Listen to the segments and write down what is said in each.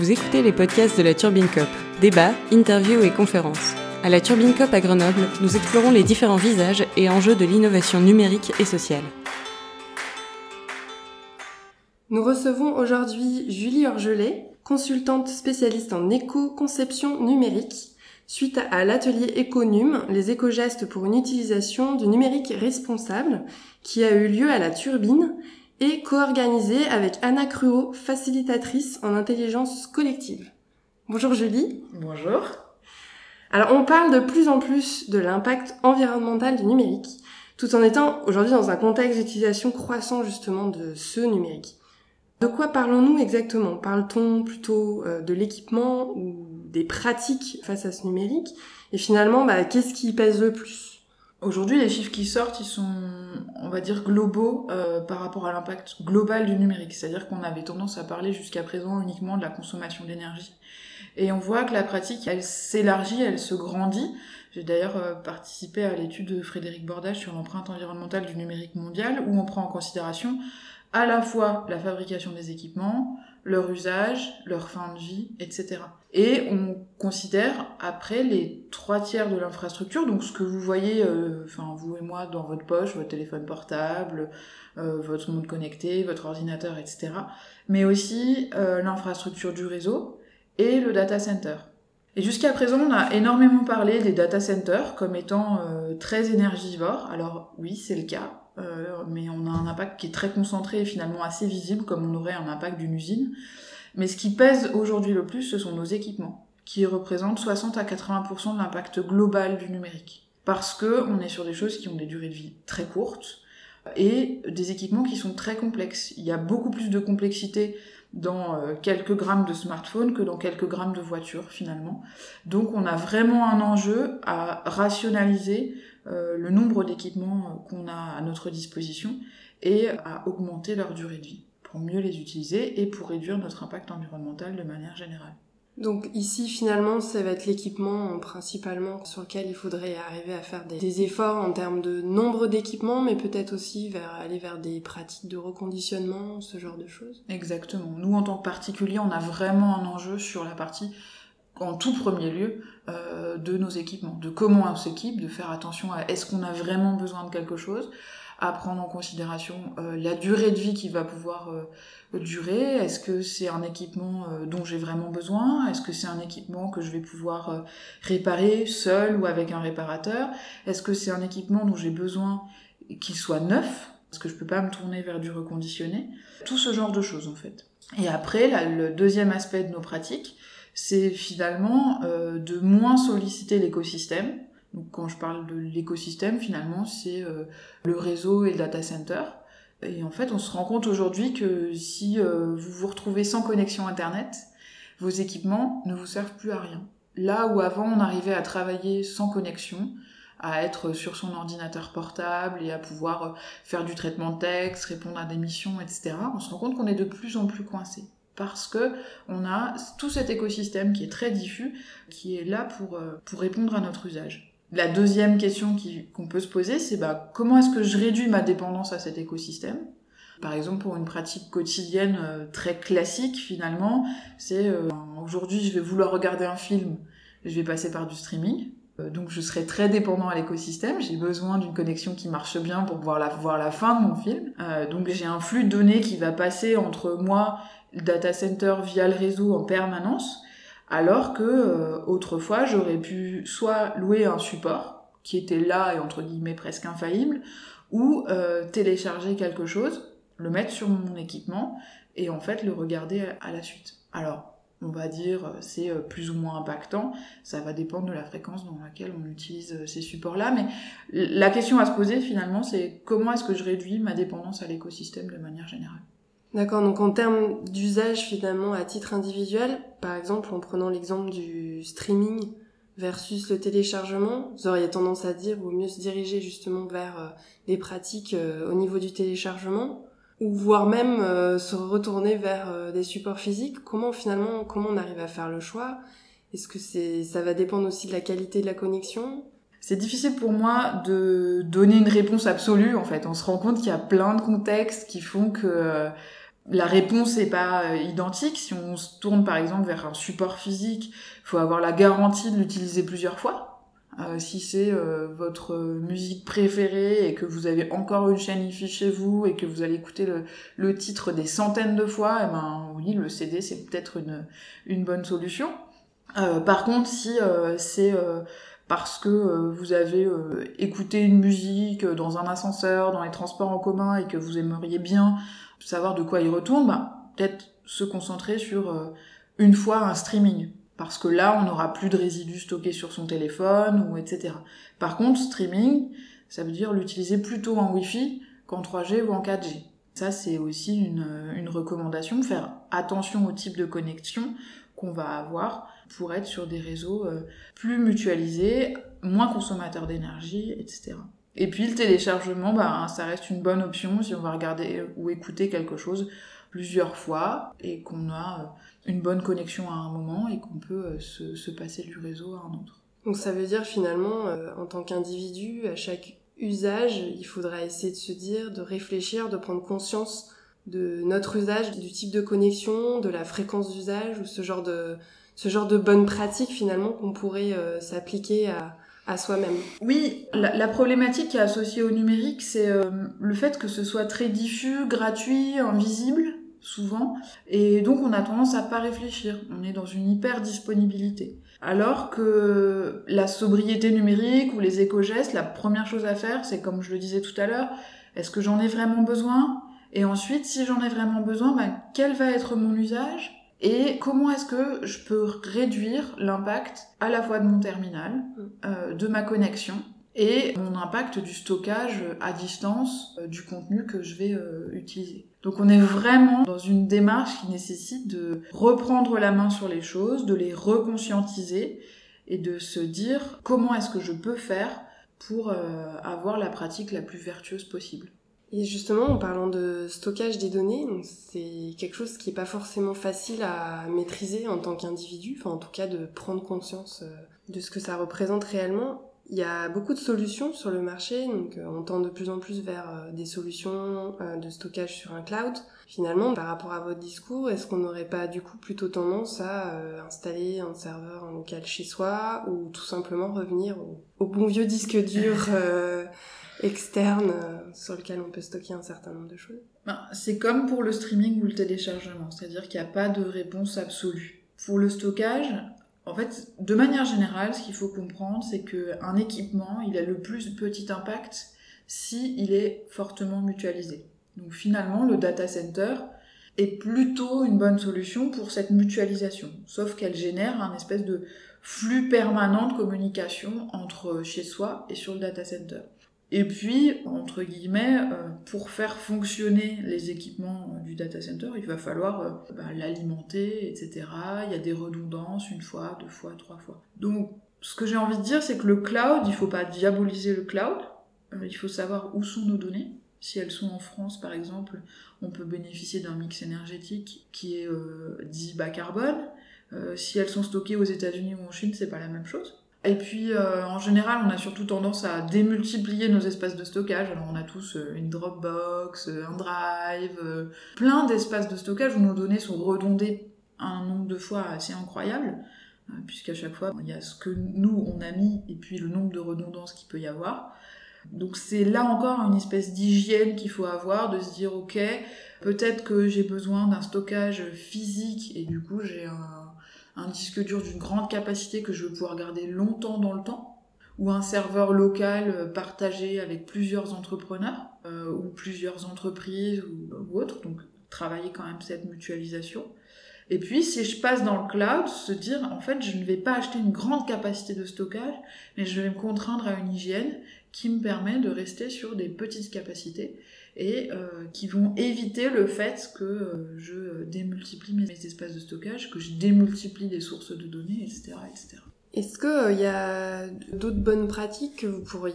Vous écoutez les podcasts de la Turbine Cop. Débats, interviews et conférences. À la Turbine Cop à Grenoble, nous explorons les différents visages et enjeux de l'innovation numérique et sociale. Nous recevons aujourd'hui Julie Orgelet, consultante spécialiste en éco-conception numérique, suite à l'atelier Econum, les éco-gestes pour une utilisation du numérique responsable, qui a eu lieu à la Turbine et co-organisé avec Anna Cruot, facilitatrice en intelligence collective. Bonjour Julie. Bonjour. Alors on parle de plus en plus de l'impact environnemental du numérique, tout en étant aujourd'hui dans un contexte d'utilisation croissant justement de ce numérique. De quoi parlons-nous exactement? Parle-t-on plutôt euh, de l'équipement ou des pratiques face à ce numérique? Et finalement, bah, qu'est-ce qui pèse le plus? Aujourd'hui, les chiffres qui sortent, ils sont, on va dire, globaux euh, par rapport à l'impact global du numérique. C'est-à-dire qu'on avait tendance à parler jusqu'à présent uniquement de la consommation d'énergie. Et on voit que la pratique, elle s'élargit, elle se grandit. J'ai d'ailleurs euh, participé à l'étude de Frédéric Bordage sur l'empreinte environnementale du numérique mondial, où on prend en considération à la fois la fabrication des équipements, leur usage, leur fin de vie, etc. Et on considère après les trois tiers de l'infrastructure, donc ce que vous voyez, euh, enfin vous et moi dans votre poche, votre téléphone portable, euh, votre monde connecté, votre ordinateur, etc. Mais aussi euh, l'infrastructure du réseau et le data center. Et jusqu'à présent, on a énormément parlé des data centers comme étant très énergivores. Alors oui, c'est le cas. Euh, mais on a un impact qui est très concentré et finalement assez visible, comme on aurait un impact d'une usine. Mais ce qui pèse aujourd'hui le plus, ce sont nos équipements, qui représentent 60 à 80% de l'impact global du numérique. Parce que on est sur des choses qui ont des durées de vie très courtes et des équipements qui sont très complexes. Il y a beaucoup plus de complexité dans euh, quelques grammes de smartphone que dans quelques grammes de voiture finalement. Donc on a vraiment un enjeu à rationaliser euh, le nombre d'équipements qu'on a à notre disposition et à augmenter leur durée de vie pour mieux les utiliser et pour réduire notre impact environnemental de manière générale. Donc ici finalement ça va être l'équipement principalement sur lequel il faudrait arriver à faire des, efforts en termes de nombre d'équipements mais peut-être aussi aller vers des pratiques de reconditionnement, ce genre de choses. Exactement. Nous en tant que particulier on a vraiment un enjeu sur la partie en tout premier lieu euh, de nos équipements, de comment on s'équipe, de faire attention à est-ce qu'on a vraiment besoin de quelque chose, à prendre en considération euh, la durée de vie qui va pouvoir euh, durer, est-ce que c'est un équipement dont j'ai vraiment besoin, est-ce que c'est un équipement que je vais pouvoir réparer seul ou avec un réparateur, est-ce que c'est un équipement dont j'ai besoin qu'il soit neuf, parce que je peux pas me tourner vers du reconditionné, tout ce genre de choses en fait. Et après, le deuxième aspect de nos pratiques, c'est finalement euh, de moins solliciter l'écosystème. Donc quand je parle de l'écosystème, finalement, c'est euh, le réseau et le data center. Et en fait, on se rend compte aujourd'hui que si euh, vous vous retrouvez sans connexion Internet, vos équipements ne vous servent plus à rien. Là où avant on arrivait à travailler sans connexion, à être sur son ordinateur portable et à pouvoir faire du traitement de texte, répondre à des missions, etc., on se rend compte qu'on est de plus en plus coincé parce que on a tout cet écosystème qui est très diffus, qui est là pour, euh, pour répondre à notre usage. La deuxième question qu'on peut se poser, c'est bah, comment est-ce que je réduis ma dépendance à cet écosystème? Par exemple, pour une pratique quotidienne euh, très classique, finalement, c'est euh, aujourd'hui, je vais vouloir regarder un film, je vais passer par du streaming. donc, je serai très dépendant à l'écosystème. J'ai besoin d'une connexion qui marche bien pour pouvoir la, voir la fin de mon film. donc, j'ai un flux de données qui va passer entre moi le data center via le réseau en permanence, alors que euh, autrefois j'aurais pu soit louer un support qui était là et entre guillemets presque infaillible, ou euh, télécharger quelque chose, le mettre sur mon équipement et en fait le regarder à la suite. Alors, on va dire c'est euh, plus ou moins impactant, ça va dépendre de la fréquence dans laquelle on utilise ces supports-là, mais la question à se poser finalement c'est comment est-ce que je réduis ma dépendance à l'écosystème de manière générale? D'accord, donc en termes d'usage finalement à titre individuel, par exemple en prenant l'exemple du streaming versus le téléchargement, vous auriez tendance à dire vaut mieux se diriger justement vers euh, des pratiques euh, au niveau du téléchargement ou voire même euh, se retourner vers des supports physiques. Comment finalement comment on arrive à faire le choix? Est-ce que c'est ça va dépendre aussi de la qualité de la connexion? C'est difficile pour moi de donner une réponse absolue en fait. On se rend compte qu'il y a plein de contextes qui font que la réponse n'est pas identique. Si on se tourne par exemple vers un support physique, il faut avoir la garantie de l'utiliser plusieurs fois. Euh, si c'est euh, votre musique préférée et que vous avez encore une chaîne IFI chez vous et que vous allez écouter le, titre des centaines de fois, eh ben oui, le CD c'est peut-être une, bonne solution. Euh, par contre, si c'est parce que vous avez écouté une musique dans un ascenseur, dans les transports en commun et que vous aimeriez bien savoir de quoi il retourne, ben, peut-être se concentrer sur une fois un streaming parce que là, on n'aura plus de résidus stockés sur son téléphone, ou etc. Par contre, streaming, ça veut dire l'utiliser plutôt en Wi-Fi qu'en 3G ou en 4G. Ça, c'est aussi une, une recommandation, faire attention au type de connexion qu'on va avoir pour être sur des réseaux euh, plus mutualisés, moins consommateurs d'énergie, etc. Et puis le téléchargement, bah, ça reste une bonne option si on va regarder ou écouter quelque chose plusieurs fois et qu'on a euh, une bonne connexion à un moment et qu'on peut euh, se, se, passer du réseau à un autre. Donc ça veut dire finalement, en tant qu'individu, à chaque usage, il faudra essayer de se dire, de réfléchir, de prendre conscience de notre usage, du type de connexion, de la fréquence d'usage ou ce genre de ce genre de bonnes pratiques finalement qu'on pourrait euh, s'appliquer à, à soi-même. Oui, la, problématique qui est associée au numérique, c'est le fait que ce soit très diffus, gratuit, invisible, souvent, et donc on a tendance à pas réfléchir. On est dans une hyper disponibilité. Alors que la sobriété numérique ou les éco-gestes, la première chose à faire, c'est comme je le disais tout à l'heure, est-ce que j'en ai vraiment besoin? Et ensuite, si j'en ai vraiment besoin, ben, quel va être mon usage et comment est-ce que je peux réduire l'impact à la fois de mon terminal, mm. euh, de ma connexion et mon impact du stockage à distance euh, du contenu que je vais euh, utiliser. Donc on est vraiment dans une démarche qui nécessite de reprendre la main sur les choses, de les reconscientiser et de se dire comment est-ce que je peux faire pour avoir la pratique la plus vertueuse possible. Et justement, en parlant de stockage des données, c'est quelque chose qui n'est pas forcément facile à maîtriser en tant qu'individu, enfin en tout cas de prendre conscience de ce que ça représente réellement. Il y a beaucoup de solutions sur le marché, donc euh, on tend de plus en plus vers euh, des solutions euh, de stockage sur un cloud. Finalement, par rapport à votre discours, est-ce qu'on n'aurait pas du coup plutôt tendance à installer un serveur en local chez soi ou tout simplement revenir au, bon vieux disque dur externe sur lequel on peut stocker un certain nombre de choses ben, C'est comme pour le streaming ou le téléchargement, c'est-à-dire qu'il n'y a pas de réponse absolue. Pour le stockage, en fait, de manière générale, ce qu'il faut comprendre, c'est qu'un équipement, il a le plus petit impact si il est fortement mutualisé. Donc finalement, le data center est plutôt une bonne solution pour cette mutualisation, sauf qu'elle génère un espèce de flux permanent de communication entre chez soi et sur le data center. Et puis, entre guillemets, euh, pour faire fonctionner les équipements du data center, il va falloir euh, bah, l'alimenter, etc. Il y a des redondances une fois, deux fois, trois fois. Donc, ce que j'ai envie de dire, c'est que le cloud, il faut pas diaboliser le cloud. Euh, il faut savoir où sont nos données. Si elles sont en France, par exemple, on peut bénéficier d'un mix énergétique qui est dit bas carbone. si elles sont stockées aux États-Unis ou en Chine, c'est pas la même chose. Et puis, euh, en général, on a surtout tendance à démultiplier nos espaces de stockage. Alors, on a tous euh, une Dropbox, euh, un Drive, plein d'espaces de stockage où nos données sont redondées un nombre de fois assez incroyable, puisqu'à chaque fois, il y a ce que nous, on a mis, et puis le nombre de redondances qu'il peut y avoir. Donc, c'est là encore une espèce d'hygiène qu'il faut avoir, de se dire, OK, peut-être que j'ai besoin d'un stockage physique, et du coup, j'ai un un disque dur d'une grande capacité que je veux pouvoir garder longtemps dans le temps, ou un serveur local euh, partagé avec plusieurs entrepreneurs euh, ou plusieurs entreprises ou, autres, donc travailler quand même cette mutualisation. Et puis, si je passe dans le cloud, se dire, en fait, je ne vais pas acheter une grande capacité de stockage, mais je vais me contraindre à une hygiène qui me permet de rester sur des petites capacités et euh, qui vont éviter le fait que euh, je démultiplie mes espaces de stockage, que je démultiplie des sources de données, etc. etc. Est-ce qu'il il y a d'autres bonnes pratiques que vous pourriez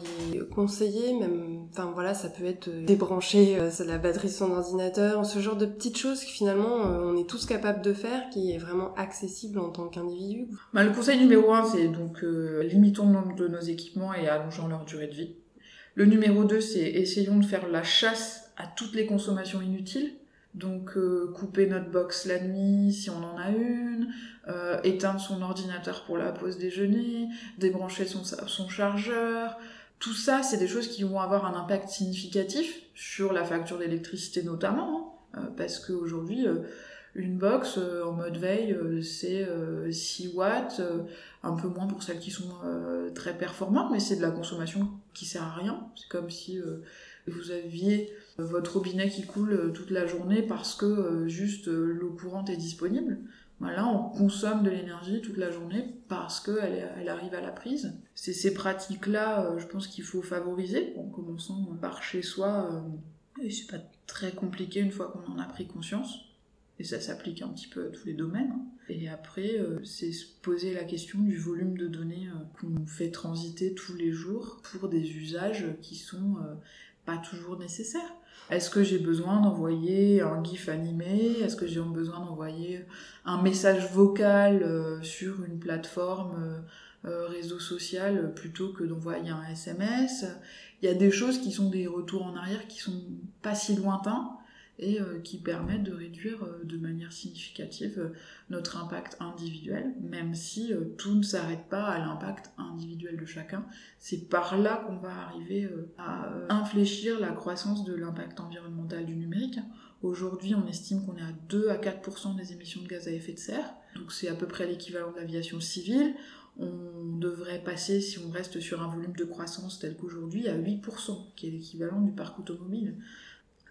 conseiller même enfin voilà ça peut être débrancher euh, la batterie de son ordinateur ce genre de petites choses que finalement on est tous capables de faire qui est vraiment accessible en tant qu'individu? Bah, le conseil numéro un c'est donc limitons le nombre de nos équipements et allongeons leur durée de vie le numéro 2, c'est essayons de faire la chasse à toutes les consommations inutiles. Donc euh, couper notre box la nuit si on en a une, euh, éteindre son ordinateur pour la pause déjeuner, débrancher son, son chargeur. Tout ça, c'est des choses qui vont avoir un impact significatif sur la facture d'électricité notamment, hein. euh, parce qu'aujourd'hui, une box en mode veille, c'est 6 watts, un peu moins pour celles qui sont très performantes, mais c'est de la consommation qui sert à rien. C'est comme si vous aviez votre robinet qui coule euh, toute la journée parce que euh, juste euh, l'eau courante est disponible. Bah là, on consomme de l'énergie toute la journée parce qu'elle elle arrive à la prise. C'est ces pratiques-là, je pense qu'il faut favoriser, en commençant par chez soi. Et c'est pas très compliqué une fois qu'on en a pris conscience. Et ça s'applique un petit peu à tous les domaines. Hein. Et après, c'est se poser la question du volume de données qu'on fait transiter tous les jours pour des usages qui sont pas toujours nécessaires. Est-ce que j'ai besoin d'envoyer un GIF animé? Est-ce que j'ai besoin d'envoyer un message vocal euh, sur une plateforme euh, euh, réseau social plutôt que d'envoyer un SMS Il y a des choses qui sont des retours en arrière qui sont pas si lointains et euh, qui permettent de réduire euh, de manière significative euh, notre impact individuel, même si tout ne s'arrête pas à l'impact individuel de chacun. C'est par là qu'on va arriver à infléchir la croissance de l'impact environnemental du numérique. Aujourd'hui, on estime qu'on est à 2 à 4% des émissions de gaz à effet de serre, donc c'est à peu près l'équivalent de l'aviation civile. On devrait passer, si on reste sur un volume de croissance tel qu'aujourd'hui, à 8%, qui est l'équivalent du parc automobile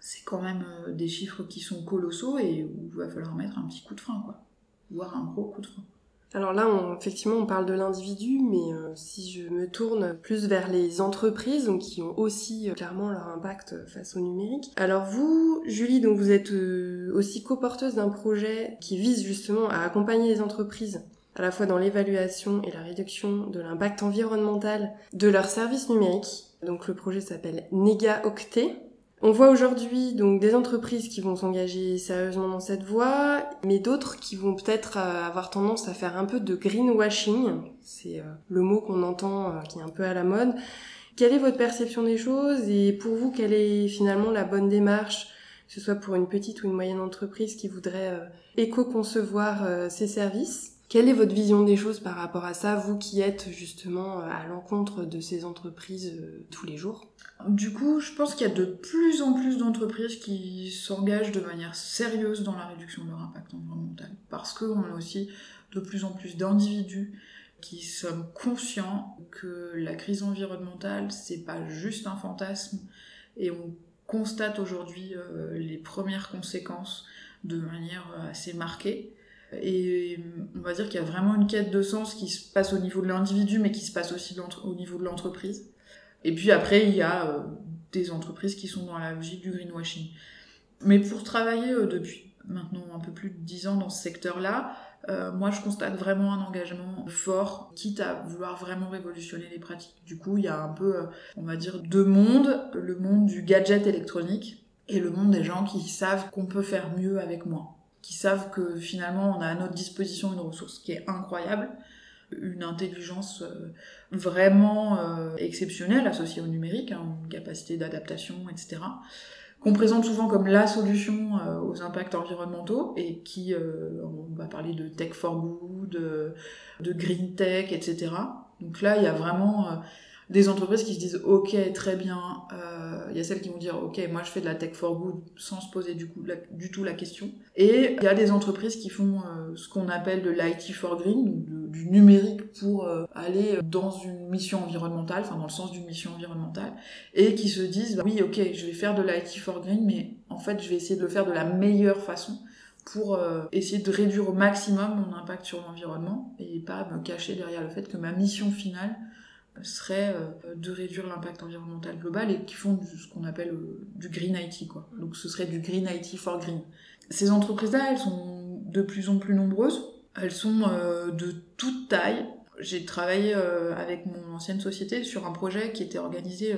c'est quand même euh, des chiffres qui sont colossaux et où il va falloir mettre un petit coup de frein, quoi. Voire un gros coup de frein. Alors là, effectivement, on parle de l'individu, mais euh, si je me tourne plus vers les entreprises, qui ont aussi euh, clairement leur impact face au numérique. Alors vous, Julie, donc vous êtes aussi coporteuse d'un projet qui vise justement à accompagner les entreprises à la fois dans l'évaluation et la réduction de l'impact environnemental de leurs services numériques. Donc le projet s'appelle Nega Octet. On voit aujourd'hui donc des entreprises qui vont s'engager sérieusement dans cette voie, mais d'autres qui vont peut-être euh, avoir tendance à faire un peu de greenwashing. C'est euh, le mot qu'on entend euh, qui est un peu à la mode. Quelle est votre perception des choses et pour vous, quelle est finalement la bonne démarche, que ce soit pour une petite ou une moyenne entreprise qui voudrait éco-concevoir ses services? Quelle est votre vision des choses par rapport à ça, vous qui êtes justement à l'encontre de ces entreprises tous les jours? Du coup, je pense qu'il y a de plus en plus d'entreprises qui s'engagent de manière sérieuse dans la réduction de leur impact environnemental. Parce qu'on a aussi de plus en plus d'individus qui sont conscients que la crise environnementale, c'est pas juste un fantasme. Et on constate aujourd'hui euh, les premières conséquences de manière assez marquée. Et on va dire qu'il y a vraiment une quête de sens qui se passe au niveau de l'individu, mais qui se passe aussi au niveau de l'entreprise. Et puis après, il y a euh, des entreprises qui sont dans la logique du greenwashing. Mais pour travailler euh, depuis maintenant un peu plus de 10 ans dans ce secteur-là, euh, moi je constate vraiment un engagement fort, quitte à vouloir vraiment révolutionner les pratiques. Du coup, il y a un peu, on va dire, deux mondes, le monde du gadget électronique et le monde des gens qui savent qu'on peut faire mieux avec moins, qui savent que finalement on a à notre disposition une ressource qui est incroyable, une intelligence euh, vraiment euh, exceptionnelle associée au numérique, hein, une capacité d'adaptation, etc., qu'on présente souvent comme la solution euh, aux impacts environnementaux et qui, on va parler de tech for good, de green tech, etc. Donc là, il y a vraiment des entreprises qui se disent ok très bien euh, il y a celles qui vont dire ok moi je fais de la tech for good sans se poser du, coup, du tout la question. Et il y a des entreprises qui font euh, ce qu'on appelle de l'IT for green du numérique pour euh, aller dans une mission environnementale enfin dans le sens d'une mission environnementale et qui se disent bah, oui ok je vais faire de l'IT for green mais en fait je vais essayer de le faire de la meilleure façon pour essayer de réduire au maximum mon impact sur l'environnement et pas me cacher derrière le fait que ma mission finale serait euh, de réduire l'impact environnemental global et qui font ce qu'on appelle euh, du green IT quoi. Donc ce serait du green IT for green. Ces entreprises-là, elles sont de plus en plus nombreuses. Elles sont euh, de toute taille. J'ai travaillé avec mon ancienne société sur un projet qui était organisé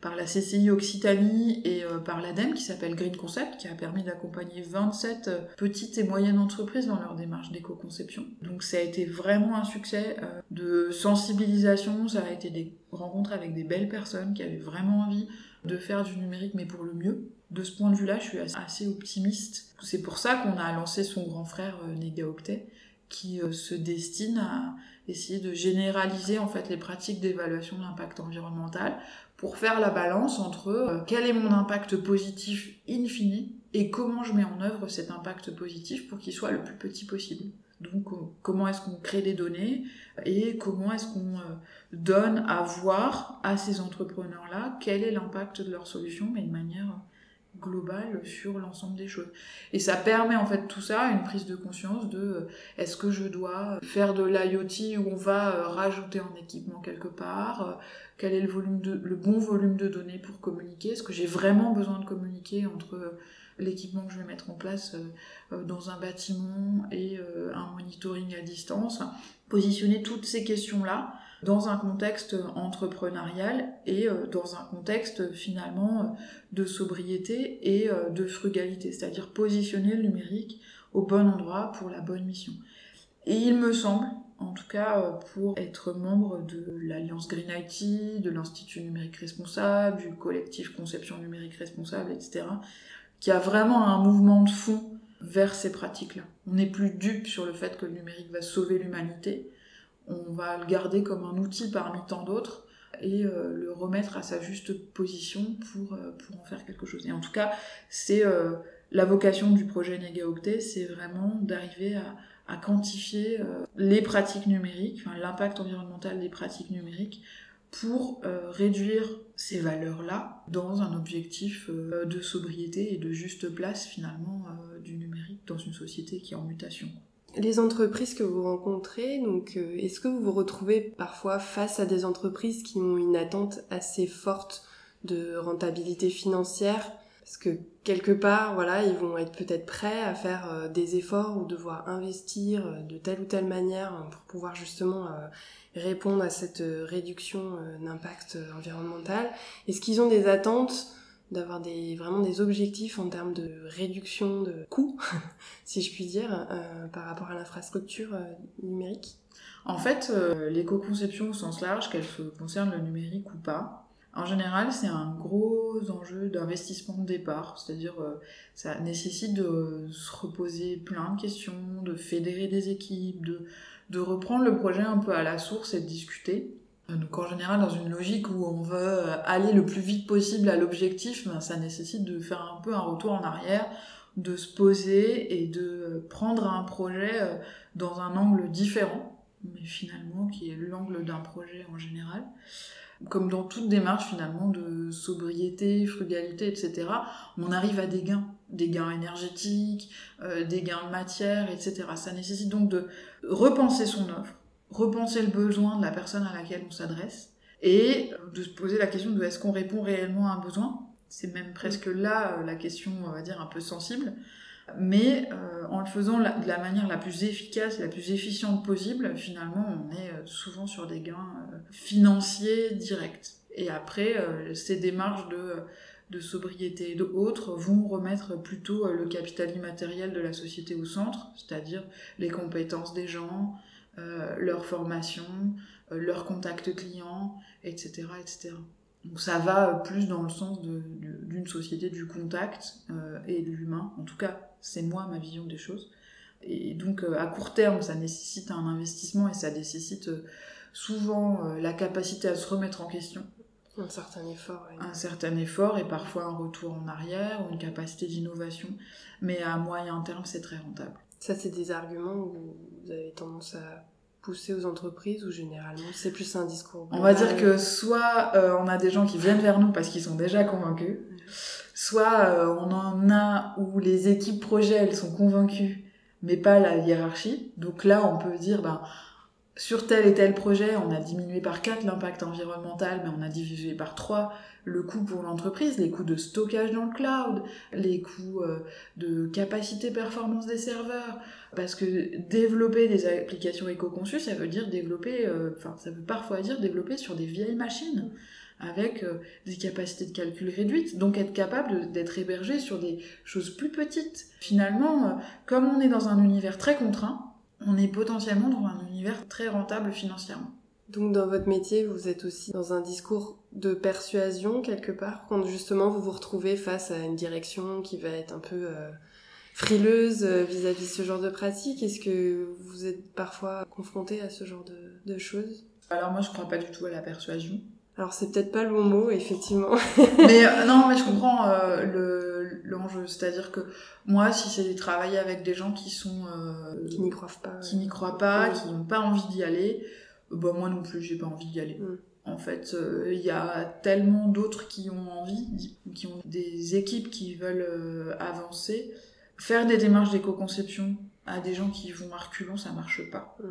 par la CCI Occitanie et euh, par l'ADEME qui s'appelle Green Concept, qui a permis d'accompagner 27 euh, petites et moyennes entreprises dans leur démarche d'éco-conception. Donc ça a été vraiment un succès euh, de sensibilisation, ça a été des rencontres avec des belles personnes qui avaient vraiment envie de faire du numérique mais pour le mieux. de ce point de vue-là, je suis assez optimiste. C'est pour ça qu'on a lancé son grand frère euh, NegaOctet, qui euh, se destine à essayer de généraliser en fait les pratiques d'évaluation de l'impact environnemental pour faire la balance entre euh, quel est mon impact positif in fine et comment je mets en œuvre cet impact positif pour qu'il soit le plus petit possible. Donc comment est-ce qu'on crée des données et comment est-ce qu'on donne à voir à ces entrepreneurs-là quel est l'impact de leur solution, mais de manière globale sur l'ensemble des choses. Et ça permet en fait tout ça, une prise de conscience de euh, est-ce que je dois faire de l'IoT où on va euh, rajouter un équipement quelque part, euh, quel est le, volume de, le bon volume de données pour communiquer, est-ce que j'ai vraiment besoin de communiquer entre l'équipement que je vais mettre en place dans un bâtiment et un monitoring à distance. Positionner toutes ces questions-là dans un contexte entrepreneurial et euh, dans un contexte finalement euh, de sobriété et euh, de frugalité, c'est-à-dire positionner le numérique au bon endroit pour la bonne mission. Et il me semble, en tout cas pour être membre de l'Alliance Green IT, de l'Institut numérique responsable, du collectif Conception numérique responsable, etc., qu'il y a vraiment un mouvement de fond vers ces pratiques-là. On n'est plus dupe sur le fait que le numérique va sauver l'humanité, on va le garder comme un outil parmi tant d'autres et euh, le remettre à sa juste position pour, euh, pour en faire quelque chose. Et en tout cas, c'est euh, la vocation du projet NegaOctet, c'est vraiment d'arriver à, quantifier les pratiques numériques, l'impact environnemental des pratiques numériques pour réduire ces valeurs-là dans un objectif de sobriété et de juste place finalement du numérique dans une société qui est en mutation. Les entreprises que vous rencontrez, donc, euh, est-ce que vous vous retrouvez parfois face à des entreprises qui ont une attente assez forte de rentabilité financière? Parce que quelque part, voilà, ils vont être peut-être prêts à faire euh, des efforts ou devoir investir euh, de telle ou telle manière pour pouvoir justement répondre à cette réduction d'impact environnemental. Est-ce qu'ils ont des attentes d'avoir des, vraiment des objectifs en termes de réduction de coûts, si je puis dire, euh, par rapport à l'infrastructure euh, numérique En fait, euh, l'éco-conception au sens large, qu'elle concerne le numérique ou pas, en général, c'est un gros enjeu d'investissement de départ, c'est-à-dire ça nécessite de se reposer plein de questions, de fédérer des équipes, de, de reprendre le projet un peu à la source et de discuter. Donc en général, dans une logique où on veut euh, aller le plus vite possible à l'objectif, ben, ça nécessite de faire un peu un retour en arrière, de se poser et de prendre un projet euh, dans un angle différent, mais finalement qui est l'angle d'un projet en général. Comme dans toute démarche finalement de sobriété, frugalité, etc., on arrive à des gains, des gains énergétiques, euh, des gains de matière, etc. Ça nécessite donc de repenser son offre repenser le besoin de la personne à laquelle on s'adresse et de se poser la question de est-ce qu'on répond réellement à un besoin c'est même presque là euh, la question, on va dire, un peu sensible. Mais euh, en le faisant de la manière la plus efficace et la plus efficiente possible, finalement, on est euh, souvent sur des gains financiers directs. Et après, ces démarches de, de sobriété et d'autres vont remettre plutôt le capital immatériel de la société au centre, c'est-à-dire les compétences des gens, euh, leur formation, euh, leur contact client, etc., etc. Donc ça va plus dans le sens d'une société du contact euh, et de l'humain. En tout cas, c'est moi ma vision des choses. Et donc à court terme, ça nécessite un investissement et ça nécessite souvent la capacité à se remettre en question. Un certain effort. Un certain effort et parfois un retour en arrière ou une capacité d'innovation. Mais à moyen terme, c'est très rentable. Ça, c'est des arguments où vous avez tendance à pousser aux entreprises ou généralement c'est plus un discours On va dire que soit euh, on a des gens qui viennent vers nous parce qu'ils sont déjà convaincus, soit euh, on en a où les équipes projets elles sont convaincues mais pas la hiérarchie. Donc là on peut dire ben sur tel et tel projet, on a diminué par 4 l'impact environnemental, mais on a divisé par 3 le coût pour l'entreprise, les coûts de stockage dans le cloud, les coûts euh, de capacité performance des serveurs. Parce que développer des applications éco-conçues, ça veut dire développer, euh, enfin, ça veut parfois dire développer sur des vieilles machines avec euh, des capacités de calcul réduites, donc être capable d'être hébergé sur des choses plus petites. Finalement, comme on est dans un univers très contraint, on est potentiellement dans un univers très rentable financièrement. Donc dans votre métier, vous êtes aussi dans un discours de persuasion quelque part, quand justement vous vous retrouvez face à une direction qui va être un peu euh, frileuse euh, vis-à-vis de ce genre de pratique. Est-ce que vous êtes parfois confronté à ce genre de, choses? Alors moi je crois pas du tout à la persuasion. Alors c'est peut-être pas le bon mot, effectivement. mais euh, non, mais je comprends l'enjeu. C'est-à-dire que moi, si c'est travailler avec des gens qui sont qui n'y croient pas, qui n'y croient pas, qui n'ont pas envie d'y aller, bah moi non plus, j'ai pas envie d'y aller. Mm. En fait, euh, il y a tellement d'autres qui ont envie, qui ont des équipes qui veulent euh, avancer. Faire des démarches d'éco-conception à des gens qui vont à reculons, ça marche pas. Mm.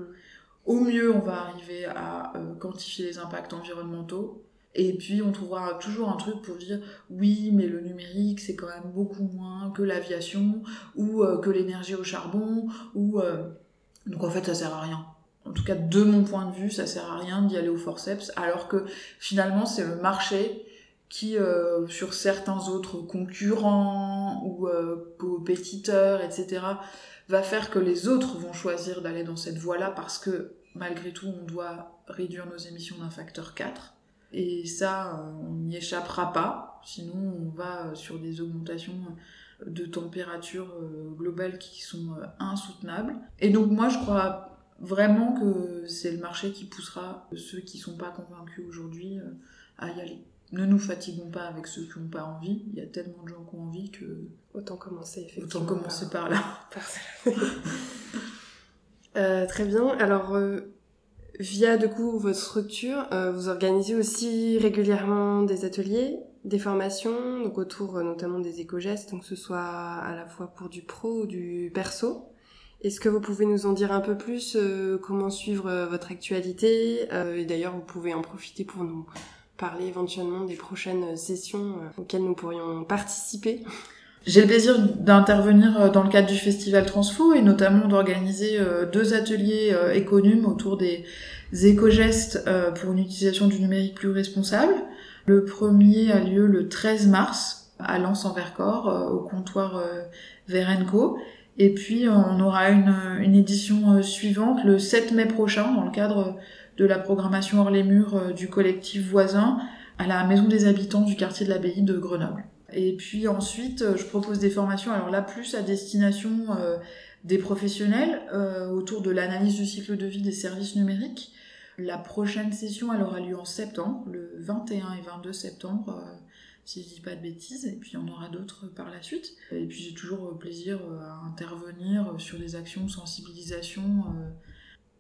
Au mieux, on va arriver à euh, quantifier les impacts environnementaux. Et puis, on trouvera toujours un truc pour dire oui, mais le numérique, c'est quand même beaucoup moins que l'aviation, ou que l'énergie au charbon, ou. Donc, en fait, ça sert à rien en tout cas de mon point de vue, ça sert à rien d'y aller au forceps, alors que finalement c'est le marché qui, euh, sur certains autres concurrents ou euh, compétiteurs, etc., va faire que les autres vont choisir d'aller dans cette voie-là parce que malgré tout, on doit réduire nos émissions d'un facteur 4. Et ça, euh, on n'y échappera pas, sinon on va sur des augmentations de température globale qui sont insoutenables. Et donc moi, je crois vraiment que c'est le marché qui poussera ceux qui sont pas convaincus aujourd'hui euh, à y aller. Ne nous fatiguons pas avec ceux qui n'ont pas envie. Il y a tellement de gens qui ont envie que autant commencer effectivement. Autant commencer par, là. Euh, très bien. Alors euh, via du coup votre structure, vous organisez aussi régulièrement des ateliers, des formations, donc autour notamment des éco-gestes, donc que ce soit à la fois pour du pro ou du perso. Est-ce que vous pouvez nous en dire un peu plus euh, Comment suivre euh, votre actualité? Euh, Et d'ailleurs, vous pouvez en profiter pour nous parler éventuellement des prochaines sessions auxquelles nous pourrions participer. J'ai le plaisir d'intervenir dans le cadre du festival Transfo et notamment d'organiser deux ateliers économes autour des éco-gestes pour une utilisation du numérique plus responsable. Le premier a lieu le 13 mars à Lens en Vercors au comptoir Verenco et puis on aura une, une, édition euh, suivante le 7 mai prochain dans le cadre de la programmation hors les murs euh, du collectif voisin à la Maison des habitants du quartier de l'Abbaye de Grenoble. Et puis ensuite, euh, je propose des formations, alors là plus à destination des professionnels autour de l'analyse du cycle de vie des services numériques. La prochaine session, elle aura lieu en septembre, le 21 et 22 septembre si je dis pas de bêtises, et puis il y en aura d'autres par la suite. Et puis j'ai toujours plaisir euh, à intervenir sur des actions de sensibilisation euh,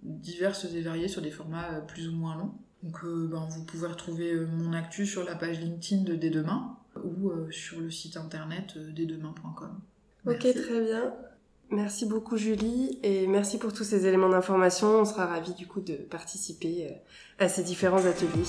diverses et variées sur des formats euh, plus ou moins longs. Donc ben, vous pouvez retrouver mon actu sur la page LinkedIn de Dès Demain ou sur le site internet desdemain.com. Ok, très bien. Merci beaucoup Julie et merci pour tous ces éléments d'information. On sera ravis du coup de participer à ces différents ateliers.